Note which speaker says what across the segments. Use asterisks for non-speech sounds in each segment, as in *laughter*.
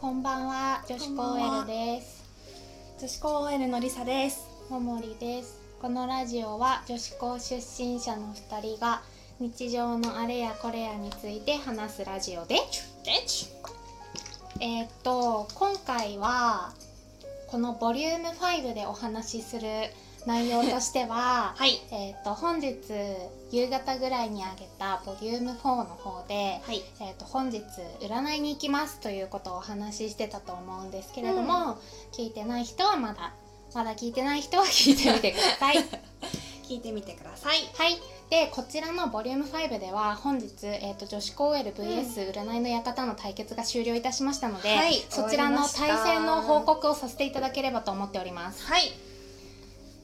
Speaker 1: こんばんは、女子高 L です。
Speaker 2: 女子高 OL のりさです
Speaker 1: ももりです。このラジオは女子高出身者の2人が日常のあれやこれやについて話すラジオで、えーっと今回はこのボリューム5でお話しする内容としては、
Speaker 2: はい。
Speaker 1: えーっと本日夕方ぐらいにあげたボリューム4の方で、
Speaker 2: はい。
Speaker 1: えー、と本日占いに行きますということをお話ししてたと思うんですけれども、聞いてない人はまだまだ聞いてない人は聞いてみてください。*laughs*
Speaker 2: 聞いてみてください。
Speaker 1: はい。でこちらのボリューム5では本日、えー、と女子高 LVS 占いの館の対決が終了いたしましたので、
Speaker 2: はい。
Speaker 1: そちらの対戦の報告をさせていただければと思っております。
Speaker 2: はい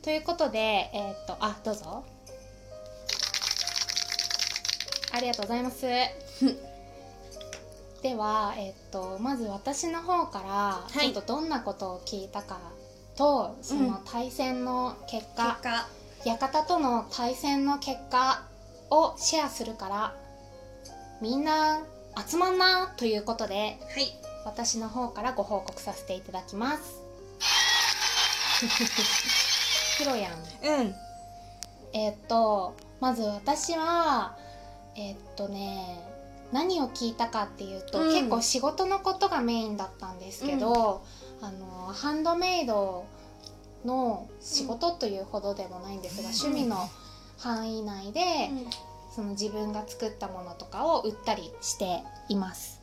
Speaker 1: ということでえっ、とあどうぞ。ありがとうございます。*laughs* では、えっとまず私の方から
Speaker 2: い。
Speaker 1: ちょっとどんなことを聞いたかと、その対戦の結
Speaker 2: 結
Speaker 1: 果、
Speaker 2: 果。
Speaker 1: 館との対戦の結果をシェアするからみんな集まんなということで
Speaker 2: はい。
Speaker 1: 私の方からご報告させていただきます *laughs* ひろやん。
Speaker 2: うん。
Speaker 1: えーっとまず私はえーっとね何を聞いたかっていうと、
Speaker 2: うん。
Speaker 1: 結構仕事のことがメインだったんですけど、あのハンドメイドの仕事というほどでもないんですが、趣味の範囲内で、その自分が作ったものとかを売ったりしています。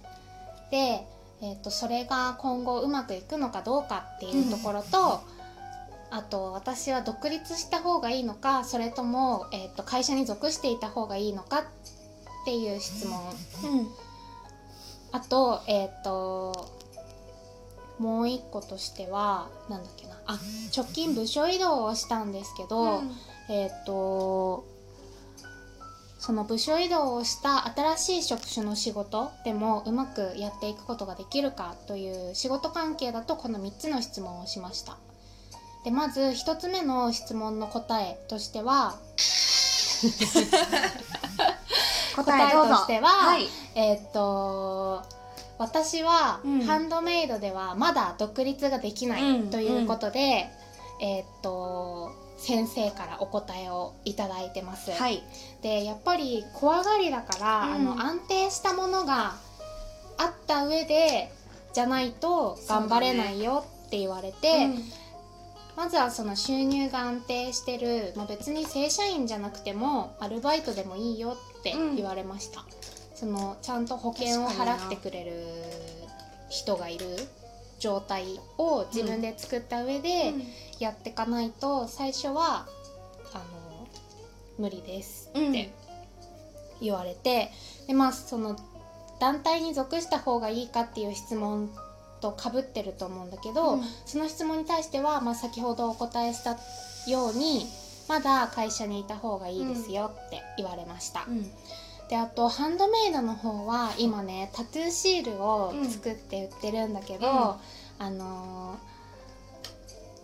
Speaker 1: で、えー、とそれが今後うまくいくのかどうかっていうところと、あと私は独立した方がいいのかそれとも、えー、と会社に属していた方がいいのかっていう質問。
Speaker 2: うん。
Speaker 1: あとえっ、ともう一個としてはなんだっけな。あ直近部署移動をしたんですけど、えっ、とその部署移動をした新しい職種の仕事でもうまくやっていくことができるかという仕事関係だとこの3つの質問をしましたでまず1つ目の質問の答えとしては *laughs* 答えとしては、
Speaker 2: はい。
Speaker 1: えーっと私は
Speaker 2: うん。
Speaker 1: ハンドメイドではまだ独立ができな
Speaker 2: うん。
Speaker 1: いということで、えーっと先生からお答えをいただいてます。
Speaker 2: はい。
Speaker 1: でやっぱり怖がりだから、
Speaker 2: うん。
Speaker 1: あの安定したものがあった上でじゃないと頑張れないよって言われて、まずはその収入が安定してる、まあ、別に正社員じゃなくてもアルバイトでもいいよって言われました、そのちゃんと保険を払ってくれる人がいる状態を自分で作った上でやっていかないと最初はあの無理ですって言われて、でまあその団体に属した方がいいかっていう質問とかぶってると思うんだけど、
Speaker 2: うん。
Speaker 1: その質問に対しては、まあ、先ほどお答えしたようにまだ会社にいた方がいいですよって言われました、
Speaker 2: うん。
Speaker 1: であとハンドメイドの方は今ねタトゥーシールを作って売ってるんだけど、
Speaker 2: うん。
Speaker 1: あのー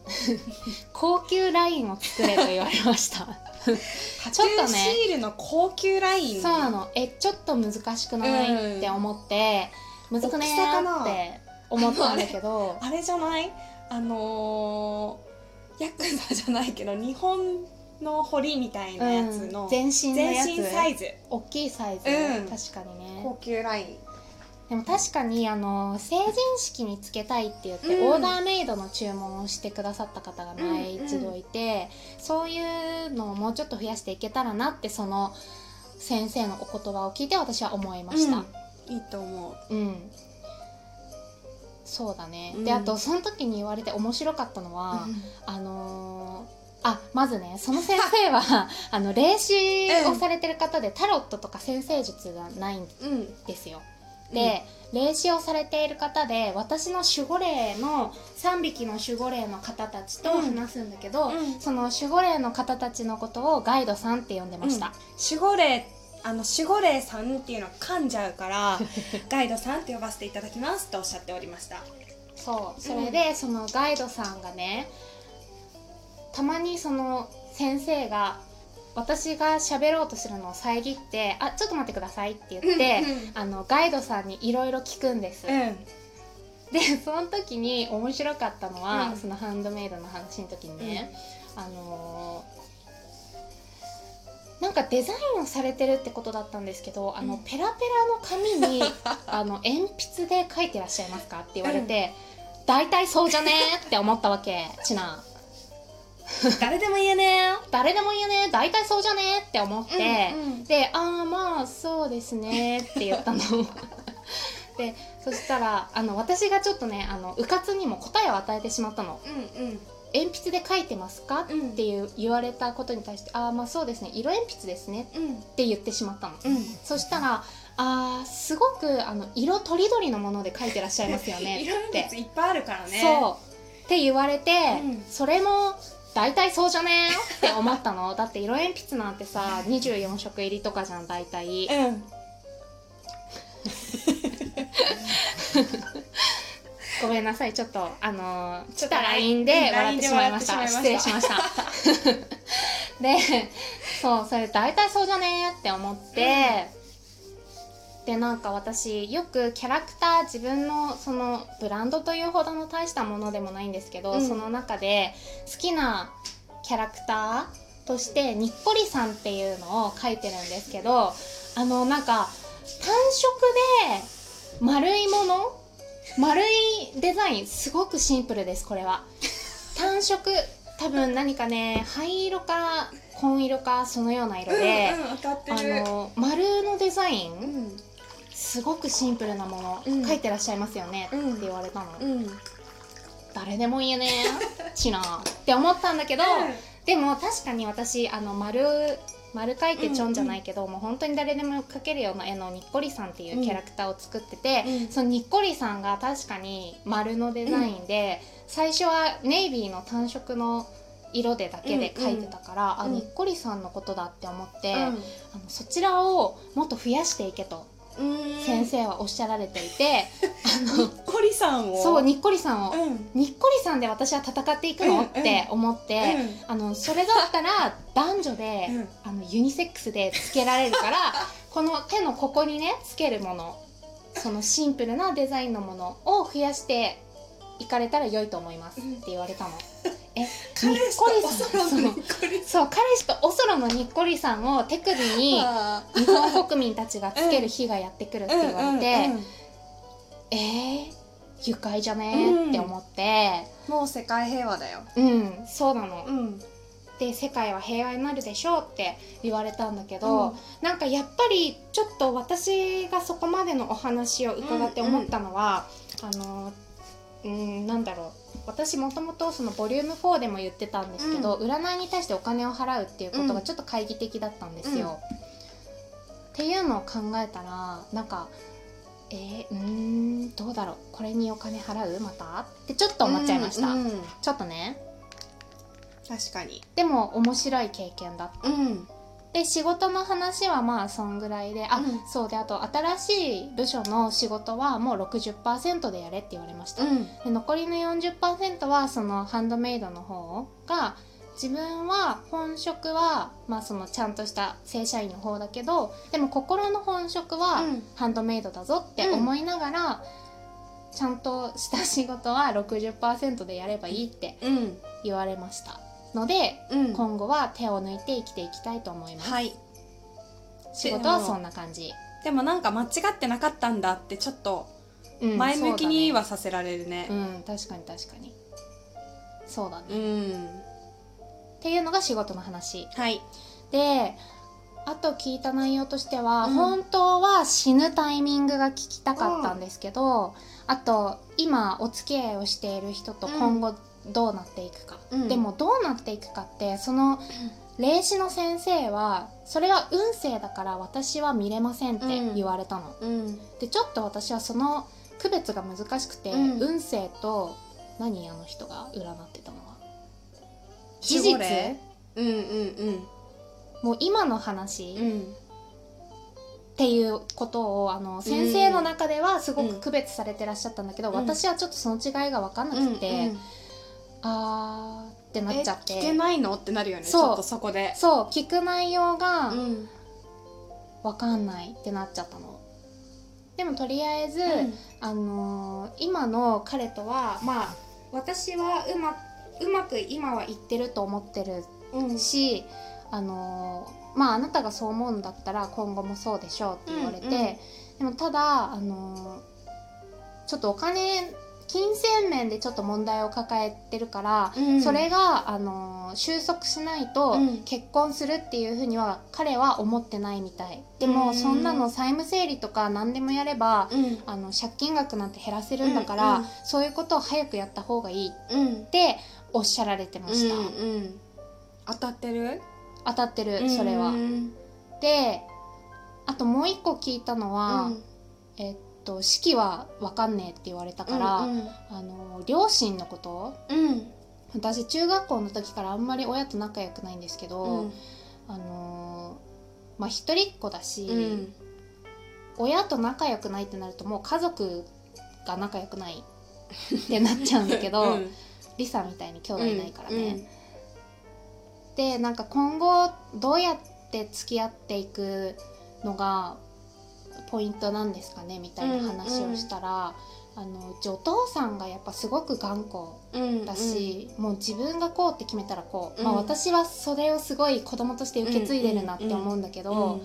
Speaker 1: *laughs* 高級ラインを作れと言われました。
Speaker 2: タ *laughs*
Speaker 1: ちょっとね
Speaker 2: トゥーシールの高級ライン。
Speaker 1: そうなの。えちょっと難しくない、って思ってむずく
Speaker 2: な
Speaker 1: ーって思ったんだけど。*laughs*
Speaker 2: あれじゃない？あのー、ヤクザじゃないけど日本の堀みたいなやつの、
Speaker 1: うん、全身のやつ。
Speaker 2: 全身サイズ。
Speaker 1: 大きいサイズ、
Speaker 2: うん。
Speaker 1: 確かにね。
Speaker 2: 高級ライン。
Speaker 1: でも確かにあの成人式につけたいって言って、
Speaker 2: うん。
Speaker 1: オーダーメイドの注文をしてくださった方が前一度いて、そういうのをもうちょっと増やしていけたらなってその先生のお言葉を聞いて私は思いました、
Speaker 2: うん。いいと思う。
Speaker 1: うんそうだね、
Speaker 2: うん。
Speaker 1: であとその時に言われて面白かったのは、あのーあまずねその先生は *laughs* あの霊視をされてる方で、タロットとか先生術がないん
Speaker 2: うん
Speaker 1: ですよ。で、霊視をされている方で私の守護霊の3匹の守護霊の方たちと話すんだけど、
Speaker 2: うん。
Speaker 1: その守護霊の方たちのことをガイドさんって呼んでました、
Speaker 2: 守護霊あの守護霊さんっていうのは噛んじゃうから *laughs* ガイドさんって呼ばせていただきますとおっしゃっておりました。
Speaker 1: そうそれで、そのガイドさんがねたまにその先生が私が喋ろうとするのを遮って「あちょっと待ってください」って言って、
Speaker 2: うんうん
Speaker 1: あのガイドさんにいろいろ聞くんです、
Speaker 2: うん。
Speaker 1: でその時に面白かったのは、
Speaker 2: うん。
Speaker 1: そのハンドメイドの話の時にね、あのーかデザインをされてるってことだったんですけどあの、
Speaker 2: うん。
Speaker 1: ペラペラの紙に *laughs* あの鉛筆で書いてらっしゃいますかって言われて、大体そうじゃね？ー *laughs* って思ったわけちな *laughs*
Speaker 2: 誰でも言えね。えよ
Speaker 1: 誰でも言えね？ー大体そうじゃね？ーって思って、
Speaker 2: うんうん。
Speaker 1: で「ああまあそうですね」って言ったの。でそしたらあの私がちょっとねあのうかつにも答えを与えてしまったの。
Speaker 2: うん「
Speaker 1: 鉛筆で書いてますか?」
Speaker 2: うん。
Speaker 1: っていう言われたことに対して「ああまあそうですね。色鉛筆ですね」
Speaker 2: うん。
Speaker 1: って言ってしまったの、
Speaker 2: うん。
Speaker 1: そしたら「あーすごくあの色とりどりのもので書いてらっしゃいますよね」
Speaker 2: 色 *laughs*
Speaker 1: って。
Speaker 2: 鉛筆いっぱいあるからね。
Speaker 1: そう。って言われて、
Speaker 2: うん
Speaker 1: それも大体そうじゃねーって思ったの。*laughs* だって色鉛筆なんてさ24色入りとかじゃん大体。
Speaker 2: うん
Speaker 1: ごめんなさい。ちょっとあのー来た LINE で笑ってしまいました。失礼しました。*laughs* でそうそれ大体そうじゃねーって思って、でなんか私よくキャラクター自分のそのブランドというほどの大したものでもないんですけど、
Speaker 2: うん。
Speaker 1: その中で好きなキャラクターとしてにっこりさんっていうのを書いてるんですけどあのなんか単色で丸いもの丸いデザインすごくシンプルですこれは。*laughs* 単色多分何かね灰色か紺色かそのような色で、
Speaker 2: うんうん
Speaker 1: あ
Speaker 2: る。
Speaker 1: の丸のデザイン、
Speaker 2: うん。
Speaker 1: すごくシンプルなもの、
Speaker 2: うん。
Speaker 1: 書いてらっしゃいますよね、
Speaker 2: うん。
Speaker 1: って言われたの、
Speaker 2: うん。
Speaker 1: 誰でも言えねえちなって思ったんだけど、でも確かに私あの丸丸書いてちょんじゃないけど、もう本当に誰でも描けるような絵のにっこりさんっていうキャラクターを作ってて、
Speaker 2: うん
Speaker 1: そのにっこりさんが確かに丸のデザインで、最初はネイビーの単色の色でだけで描いてたから、
Speaker 2: うん。
Speaker 1: あにっこりさんのことだって思って、
Speaker 2: うん。
Speaker 1: あのそちらをもっと増やしていけと。
Speaker 2: うん
Speaker 1: 先生はおっしゃられていて、*laughs*
Speaker 2: にっこりさんを。
Speaker 1: そうにっこりさんを、
Speaker 2: うん。
Speaker 1: にっこりさんで私は戦っていくの、
Speaker 2: うん
Speaker 1: って思って、あのそれだったら男女で、
Speaker 2: うん。
Speaker 1: あのユニセックスでつけられるから *laughs* この手のここにねつけるものそのシンプルなデザインのものを増やしていかれたら良いと思いますって言われたの。え
Speaker 2: 彼氏
Speaker 1: ことり
Speaker 2: お
Speaker 1: そ
Speaker 2: ろのにっこり
Speaker 1: そう彼氏とおそろのにっこりさんを手首に
Speaker 2: さ *laughs*
Speaker 1: 日本国民たちがつける日がやってくるって言われて、
Speaker 2: うんうんうん
Speaker 1: えー、愉快じゃねって思って。
Speaker 2: もう世界平和だよ。
Speaker 1: うん、そうなの、
Speaker 2: うん。
Speaker 1: で世界は平和になるでしょうって言われたんだけど、
Speaker 2: うん。
Speaker 1: なんかやっぱりちょっと私がそこまでのお話を伺って思ったのは、あのうんなんだろう。私もともとそのボリューム4でも言ってたんですけど、占いに対してお金を払うっていうことがちょっと懐疑的だったんですよ。っていうのを考えたらなんかえー、うーんどうだろう。これにお金払う？また？ってちょっと思っちゃいました、
Speaker 2: うんうん。
Speaker 1: ちょっとね。
Speaker 2: 確かに。
Speaker 1: でも面白い経験だった。
Speaker 2: うん
Speaker 1: で仕事の話はまあそんぐらいであ、
Speaker 2: うん。
Speaker 1: そうであと新しい部署の仕事はもう60%でやれって言われました、
Speaker 2: うん。
Speaker 1: で残りの40%はそのハンドメイドの方が自分は本職は、まあ、そのちゃんとした正社員の方だけどでも心の本職は
Speaker 2: うん。
Speaker 1: ハンドメイドだぞって思いながら、ちゃんとした仕事は60%でやればいいって
Speaker 2: うん。
Speaker 1: 言われましたので
Speaker 2: うん。
Speaker 1: 今後は手を抜いて生きていきたいと思います、
Speaker 2: はい。
Speaker 1: 仕事はそんな感じ、
Speaker 2: でもなんか間違ってなかったんだってちょっと
Speaker 1: うん
Speaker 2: 前向きには
Speaker 1: そ
Speaker 2: させられるね。
Speaker 1: うだね。うん確かに確かに。そうだね、
Speaker 2: うん。
Speaker 1: っていうのが仕事の話。
Speaker 2: はい。
Speaker 1: であと聞いた内容としては、
Speaker 2: うん。
Speaker 1: 本当は死ぬタイミングが聞きたかったんですけど、あと今お付き合いをしている人と今後どうなっていくか、
Speaker 2: うん。
Speaker 1: でもどうなっていくかってその霊視の先生はそれは運勢だから私は見れませんって言われたの、
Speaker 2: うん。
Speaker 1: でちょっと私はその区別が難しくて、
Speaker 2: うん。
Speaker 1: 運勢と何あの人が占ってたのは。事実？
Speaker 2: 霊うんうん
Speaker 1: もう今の話、
Speaker 2: うん。うん
Speaker 1: っていうことをあの先生の中ではすごく区別されてらっしゃったんだけど、
Speaker 2: うん。
Speaker 1: 私はちょっとその違いが分かんなくて、
Speaker 2: うんうん
Speaker 1: あーってなっちゃって。
Speaker 2: え聞けないの？ってなるよねち
Speaker 1: そう。
Speaker 2: ょっとそこで。
Speaker 1: そう聞く内容が
Speaker 2: うん。
Speaker 1: 分かんないってなっちゃったの。でもとりあえず、あのー今の彼とはまあ私はうまうまく今はいってると思ってる
Speaker 2: うん。
Speaker 1: し、あのーまああなたがそう思うんだったら今後もそうでしょうって言われて、
Speaker 2: うんうん。
Speaker 1: でもただ、あのーちょっとお金金銭面でちょっと問題を抱えてるから、
Speaker 2: うん。
Speaker 1: それが、あのー収束しないと
Speaker 2: うん。
Speaker 1: 結婚するっていうふうには彼は思ってないみたい。でも、
Speaker 2: うん。
Speaker 1: そんなの債務整理とか何でもやれば、
Speaker 2: うん。
Speaker 1: あの借金額なんて減らせるんだから、
Speaker 2: うん。うん
Speaker 1: そういうことを早くやった方がいいっ
Speaker 2: うん。
Speaker 1: ておっしゃられてました、
Speaker 2: うんうん。当たってる？
Speaker 1: 当たってるそれは、
Speaker 2: うん
Speaker 1: であともう一個聞いたのは、
Speaker 2: うん。
Speaker 1: えっと式は分かんねえって言われたから、
Speaker 2: うん
Speaker 1: あの両親のこと
Speaker 2: うん。
Speaker 1: 私中学校の時からあんまり親と仲良くないんですけど、
Speaker 2: うん。
Speaker 1: あのまあ一人っ子だし、
Speaker 2: うん。
Speaker 1: 親と仲良くないってなるともう家族が仲良くないってなっちゃうんだけど、*laughs*
Speaker 2: うん。
Speaker 1: リサみたいに兄弟いないからね、でなんか今後どうやって付き合っていくのがポイントなんですかねみたいな話をしたら、あのうちお父さんがやっぱすごく頑固
Speaker 2: うん
Speaker 1: だし、もう自分がこうって決めたらこう、
Speaker 2: うん。
Speaker 1: まあ、私はそれをすごい子供として受け継いでるなって思うんだけど、
Speaker 2: うん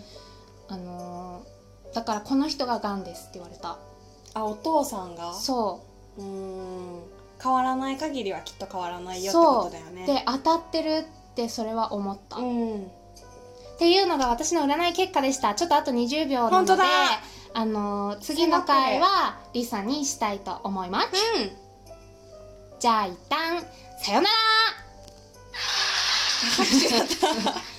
Speaker 1: あのーだからこの人ががんですって言われた。
Speaker 2: あお父さんが？
Speaker 1: そう。
Speaker 2: うん。変わらない限りはきっと変わらないよってことだよね。
Speaker 1: で当たってるってそれは思った、っ
Speaker 2: うん
Speaker 1: ていうのが私の占い結果でした。ちょっとあと20秒なので
Speaker 2: 本当だ。
Speaker 1: あのー次の回はリサにしたいと思います。じゃあ一旦さよなら。
Speaker 2: 拍手だった